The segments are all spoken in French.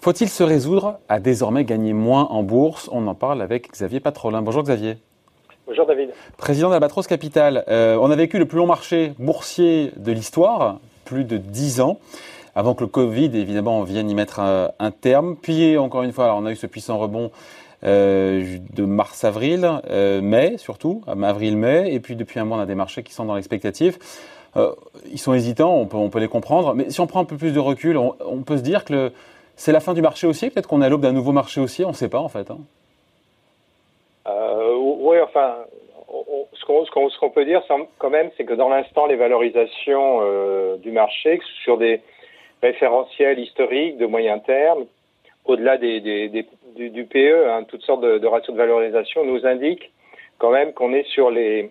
Faut-il se résoudre à désormais gagner moins en bourse? On en parle avec Xavier Patrolin. Bonjour Xavier. Bonjour David. Président d'Albatros Capital. Euh, on a vécu le plus long marché boursier de l'histoire, plus de 10 ans, avant que le Covid, évidemment, vienne y mettre un, terme. Puis, encore une fois, on a eu ce puissant rebond euh, de mars-avril, euh, mai surtout, avril-mai, et puis depuis un mois, on a des marchés qui sont dans l'expectative. ils sont hésitants, on peut, on peut, les comprendre, mais si on prend un peu plus de recul, on, on peut se dire que c'est la fin du marché haussier Peut-être qu'on est à l'aube d'un nouveau marché haussier, on ne sait pas en fait. Hein. Euh, oui, enfin, ce qu'on peut dire quand même, c'est que dans l'instant, les valorisations euh, du marché sur des référentiels historiques de moyen terme, au-delà des, du, PE, hein, toutes sortes de, ratios de valorisation, nous indiquent quand même qu'on est sur les,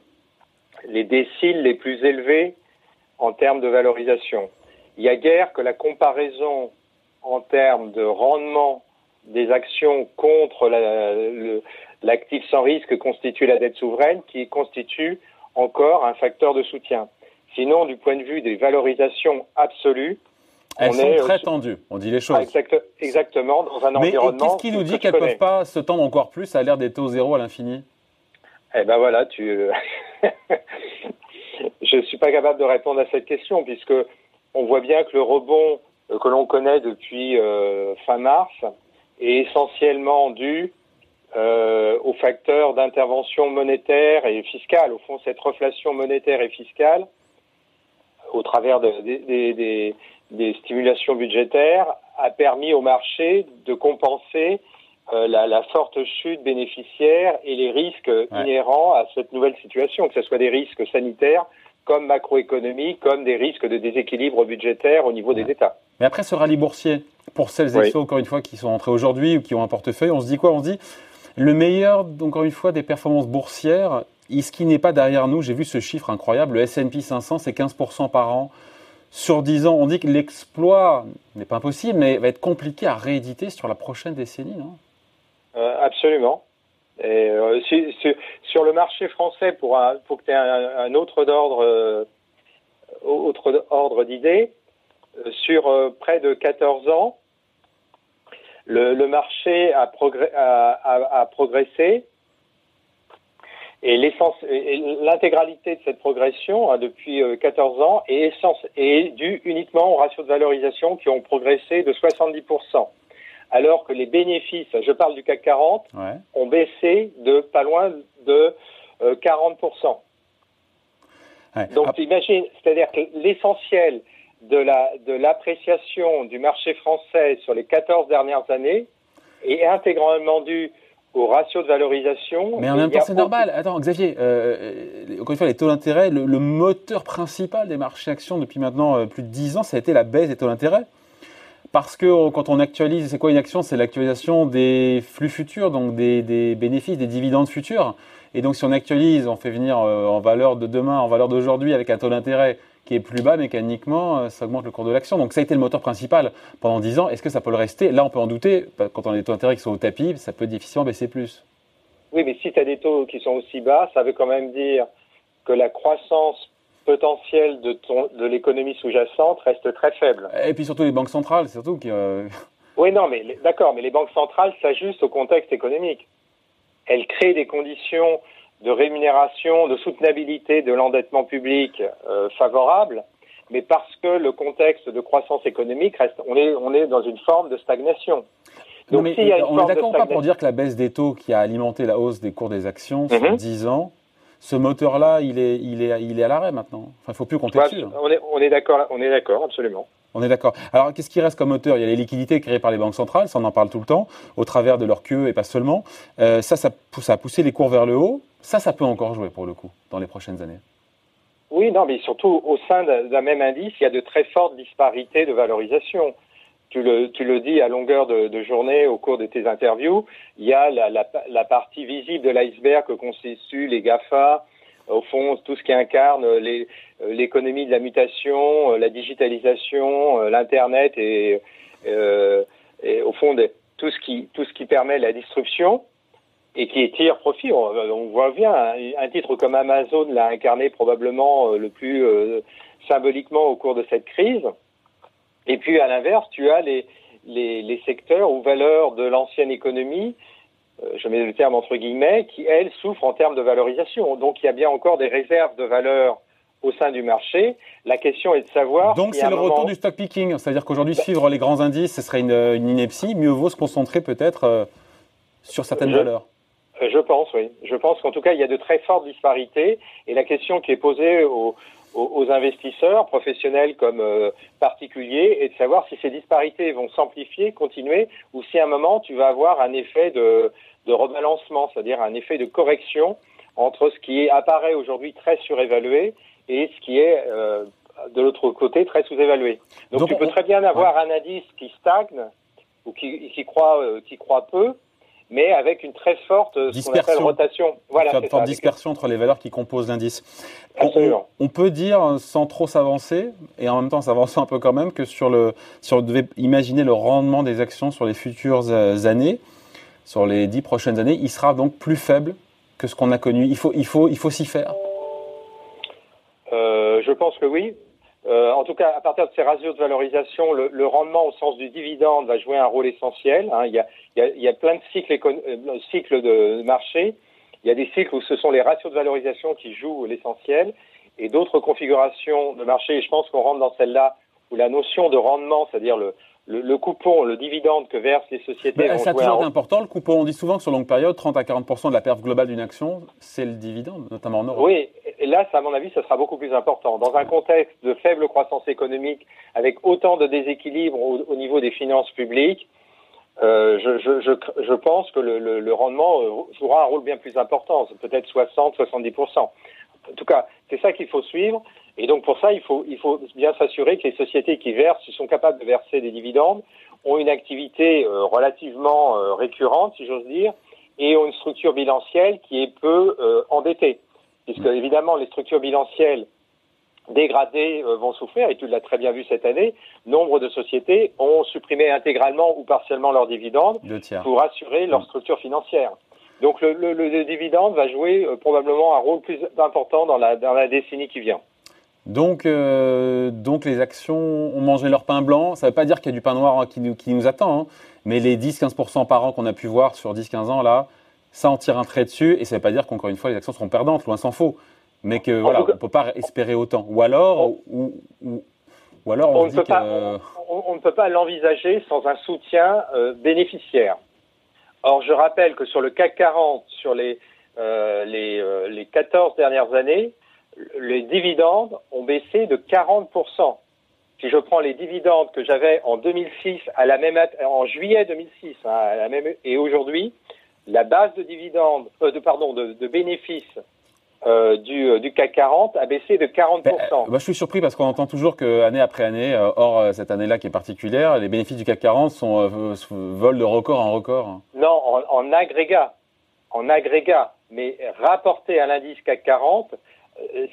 les déciles les plus élevés en termes de valorisation. Il y a guère que la comparaison en termes de rendement des actions contre l'actif sans risque constitue la dette souveraine, qui constitue encore un facteur de soutien. Sinon, du point de vue des valorisations absolues, elles sont très tendues, on dit les choses. exactement, dans un Mais environnement. Qu'est-ce qui nous dit qu'elles ne peuvent pas se tendre encore plus à l'ère des taux zéro à l'infini? Eh ben voilà, tu. Je ne suis pas capable de répondre à cette question, puisque on voit bien que le rebond euh, que l'on connaît depuis euh, fin mars est essentiellement dû euh, aux facteurs d'intervention monétaire et fiscale. Au fond, cette reflation monétaire et fiscale, au travers de, des, des, stimulations budgétaires, a permis au marché de compenser la, la, forte chute bénéficiaire et les risques inhérents à cette nouvelle situation, que ce soit des risques sanitaires comme macroéconomiques, comme des risques de déséquilibre budgétaire au niveau des États. Mais après ce rallye boursier, pour celles et ceux, encore une fois, qui sont entrés aujourd'hui ou qui ont un portefeuille, on se dit quoi? On se dit le meilleur, encore une fois, des performances boursières, ce qui n'est pas derrière nous, j'ai vu ce chiffre incroyable, le S&P 500, c'est 15% par an. Sur 10 ans, on dit que l'exploit n'est pas impossible, mais va être compliqué à rééditer sur la prochaine décennie, non? Euh, Absolument. Euh, sur le marché français, pour, pour que tu aies un, autre ordre, euh, autre ordre d'idée, euh, sur près de 14 ans, le, marché a, progressé et l'intégralité de cette progression hein, depuis 14 euh, ans est, est, due uniquement aux ratios de valorisation qui ont progressé de 70%, alors que les bénéfices, je parle du CAC 40, ont baissé de pas loin de 40%. Donc imagine, c'est-à-dire que l'essentiel de l'appréciation du marché français sur les 14 dernières années est intégralement dû au ratio de valorisation. Mais en même temps, c'est normal. Attends, Xavier, euh, euh, encore une fois, les taux d'intérêt, le, moteur principal des marchés actions depuis maintenant euh, plus de 10 ans, ça a été la baisse des taux d'intérêt. Parce que quand on actualise, c'est quoi une action? C'est l'actualisation des flux futurs, donc des, des, bénéfices, des dividendes futurs. Et donc si on actualise, on fait venir en valeur de demain, en valeur d'aujourd'hui avec un taux d'intérêt qui est plus bas mécaniquement, euh, ça augmente le cours de l'action. Donc ça a été le moteur principal pendant 10 ans. Est-ce que ça peut le rester? Là, on peut en douter. Quand on a des taux d'intérêt qui sont au tapis, ça peut difficilement baisser plus. Oui, mais si tu as des taux qui sont aussi bas, ça veut quand même dire que la croissance potentielle de, de l'économie sous-jacente reste très faible. Et puis surtout les banques centrales, surtout qui... Euh, oui, non, mais d'accord, mais les banques centrales s'ajustent au contexte économique. Elles créent des conditions de rémunération, de soutenabilité de l'endettement public euh, favorable, mais parce que le contexte de croissance économique reste, on est, on est dans une forme de stagnation. Donc, on est d'accord pas pour dire que la baisse des taux qui a alimenté la hausse des cours des actions sur 10 mhm. ans, ce moteur-là, il est, il, est, il est à l'arrêt maintenant. Enfin, il ne faut plus compter dessus. On est, on est d'accord, on est d'accord, absolument. On est d'accord. Alors, qu'est-ce qui reste comme moteur Il y a les liquidités créées par les banques centrales, ça on en parle tout le temps, au travers de leur queue et pas seulement. Euh, ça, ça, a poussé les cours vers le haut. Ça, ça peut encore jouer pour le coup dans les prochaines années. Oui, non, mais surtout au sein d'un même indice, il y a de très fortes disparités de valorisation. Tu le, tu le dis à longueur de, journée au cours de tes interviews, il y a la, la, partie visible de l'iceberg que constituent les GAFA, au fond, tout ce qui incarne l'économie de la mutation, la digitalisation, l'Internet et, euh, au fond, tout, ce qui, tout ce qui permet la disruption et qui tire profit. On, voit bien, un, titre comme Amazon l'a incarné probablement le plus symboliquement au cours de cette crise. Et puis à l'inverse, tu as les, les, secteurs ou valeurs de l'ancienne économie, je mets le terme entre guillemets, qui elles souffrent en termes de valorisation. Donc il y a bien encore des réserves de valeur au sein du marché. La question est de savoir. Donc c'est le retour du stock picking, c'est-à-dire qu'aujourd'hui bah suivre les grands indices, ce serait une, une ineptie. Mieux vaut se concentrer peut-être euh, sur certaines valeurs. Euh, je pense, oui. Je pense qu'en tout cas, il y a de très fortes disparités. Et la question qui est posée aux, aux, investisseurs, professionnels comme euh, particuliers, est de savoir si ces disparités vont s'amplifier, continuer, ou si à un moment tu vas avoir un effet de, de rebalancement, c'est-à-dire un effet de correction entre ce qui apparaît aujourd'hui très surévalué et ce qui est euh, de l'autre côté très sous-évalué. Donc, tu peux très bien avoir un indice qui stagne ou qui, qui croit euh, qui croit peu, mais avec une très forte dispersion. rotation. Voilà, une forte dispersion entre les valeurs qui composent l'indice. On, on, peut dire, sans trop s'avancer, et en même temps s'avancer un peu quand même, que sur le, si on devait imaginer le rendement des actions sur les futures euh, années, sur les dix prochaines années, il sera donc plus faible que ce qu'on a connu. Il faut, il faut, il faut s'y faire. Euh, je pense que oui. Euh, en tout cas, à partir de ces ratios de valorisation, le, le, rendement au sens du dividende va jouer un rôle essentiel. Hein. Il, y a, il, y a, il, y a, plein de cycles, euh, cycles de marché. Il y a des cycles où ce sont les ratios de valorisation qui jouent l'essentiel et d'autres configurations de marché. Et je pense qu'on rentre dans celle-là où la notion de rendement, c'est-à-dire le, le, coupon, le dividende que versent les sociétés. Bah, c'est toujours important. Le coupon, on dit souvent que sur longue période, 30 à 40 de la perte globale d'une action, c'est le dividende, notamment en Europe. Oui, et là, à mon avis, ça sera beaucoup plus important. Dans un contexte de faible croissance économique, avec autant de déséquilibres au, niveau des finances publiques, euh, je, pense que le, rendement euh, jouera un rôle bien plus important, peut-être 60-70%. En tout cas, c'est ça qu'il faut suivre. Et donc pour ça, il faut, bien s'assurer que les sociétés qui versent, sont capables de verser des dividendes, ont une activité euh, relativement récurrente, si j'ose dire, et ont une structure bilancielle qui est peu endettée. Puisque évidemment, les structures bilancielles dégradées vont souffrir, et tu l'as très bien vu cette année, nombre de sociétés ont supprimé intégralement ou partiellement leurs dividendes pour assurer leur structure financière. Donc le, le, le dividende va jouer probablement un rôle plus important dans la, dans la décennie qui vient. Donc, euh, donc les actions ont mangé leur pain blanc. Ça ne veut pas dire qu'il y a du pain noir hein, qui nous, qui nous attend, hein. mais les 10-15% par an qu'on a pu voir sur 10-15 ans, là, ça en tire un trait dessus. Et ça ne veut pas dire qu'encore une fois, les actions seront perdantes, loin s'en faut. Mais que voilà, on ne peut pas espérer autant. Ou alors, ou, ou, alors on, ne peut pas, on, ne peut pas l'envisager sans un soutien euh, bénéficiaire. Or, je rappelle que sur le CAC 40, sur les, euh, les, les 14 dernières années, les dividendes ont baissé de 40%. Si je prends les dividendes que j'avais en 2006, à la même, en juillet 2006, hein, à la même, et aujourd'hui, la base de dividendes, euh, de, pardon, de, de bénéfices euh, du, euh, du, CAC 40 a baissé de 40%. Ben, je suis surpris parce qu'on entend toujours que année après année, euh, hors cette année-là qui est particulière, les bénéfices du CAC 40 sont volent de record en record. Non, en, en agrégat, en agrégat, mais rapporté à l'indice CAC 40, euh,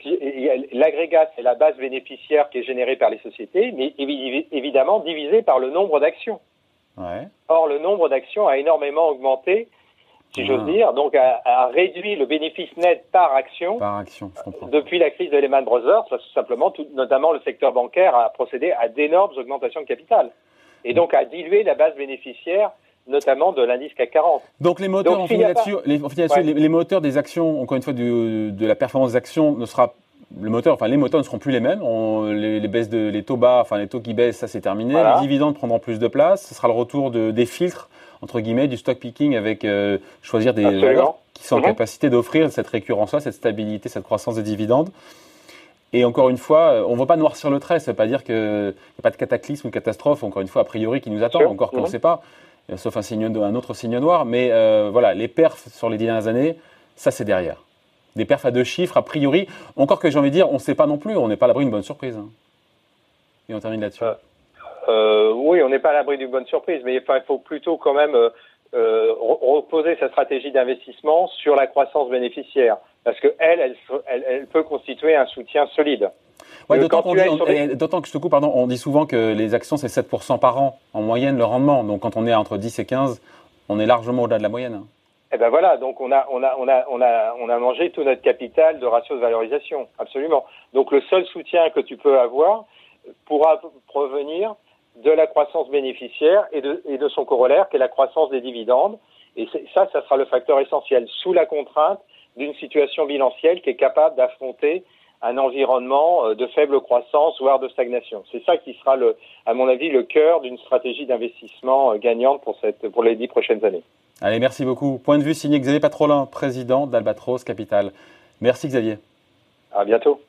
l'agrégat, c'est la base bénéficiaire qui est générée par les sociétés, mais évidemment divisée par le nombre d'actions. Or, le nombre d'actions a énormément augmenté, si j'ose ah. dire, donc a, réduit le bénéfice net par action, par action depuis la crise de Lehman Brothers, parce que simplement, tout, notamment le secteur bancaire a procédé à d'énormes augmentations de capital, et donc a dilué la base bénéficiaire notamment de l'indice CAC 40. Donc les moteurs, les, moteurs des actions, encore une fois, de la performance des actions ne sera le moteur, enfin les moteurs ne seront plus les mêmes. les, baisses de les taux bas, enfin les taux qui baissent, ça c'est terminé. Les dividendes prendront plus de place. Ce sera le retour de, des filtres entre guillemets du stock picking avec euh, choisir des valeurs qui sont en mhm. capacité d'offrir cette récurrence, cette stabilité, cette croissance des dividendes. Et encore une fois, euh, on ne va pas noircir le trait. Ça ne veut pas dire qu'il n'y a pas de cataclysme ou de catastrophe, encore une fois, a priori, qui nous attend, encore qu'on ne mhm. sait pas. Euh, sauf un, signe, un autre signe noir. Mais euh, voilà, les perfs sur les dernières années, ça c'est derrière. Des perfs à deux chiffres, a priori. Encore que j'ai envie de dire, on ne sait pas non plus, on n'est pas à l'abri d'une bonne surprise. Hein. Et on termine là-dessus. Euh, oui, on n'est pas à l'abri d'une bonne surprise, mais il faut plutôt quand même reposer sa stratégie d'investissement sur la croissance bénéficiaire, parce qu'elle, elle, elle, peut constituer un soutien solide. Ouais, d'autant, que je te coupe, pardon, on dit souvent que les actions, c'est 7% par an, en moyenne, le rendement. Donc quand on est entre 10 et 15, on est largement au-delà de la moyenne. Eh ben voilà, donc on a, on a, on a, on a, on a mangé tout notre capital de ratio de valorisation, absolument. Donc le seul soutien que tu peux avoir pourra provenir de la croissance bénéficiaire et de, et de son corollaire, qui est la croissance des dividendes. Et ça, ça sera le facteur essentiel, sous la contrainte d'une situation bilancielle qui est capable d'affronter un environnement euh, de faible croissance, voire de stagnation. C'est ça qui sera, le, à mon avis, le cœur d'une stratégie d'investissement euh, gagnante pour, cette, pour les dix prochaines années. Allez, merci beaucoup. Point de vue signé Xavier Patrolin, président d'Albatros Capital. Merci Xavier. À bientôt.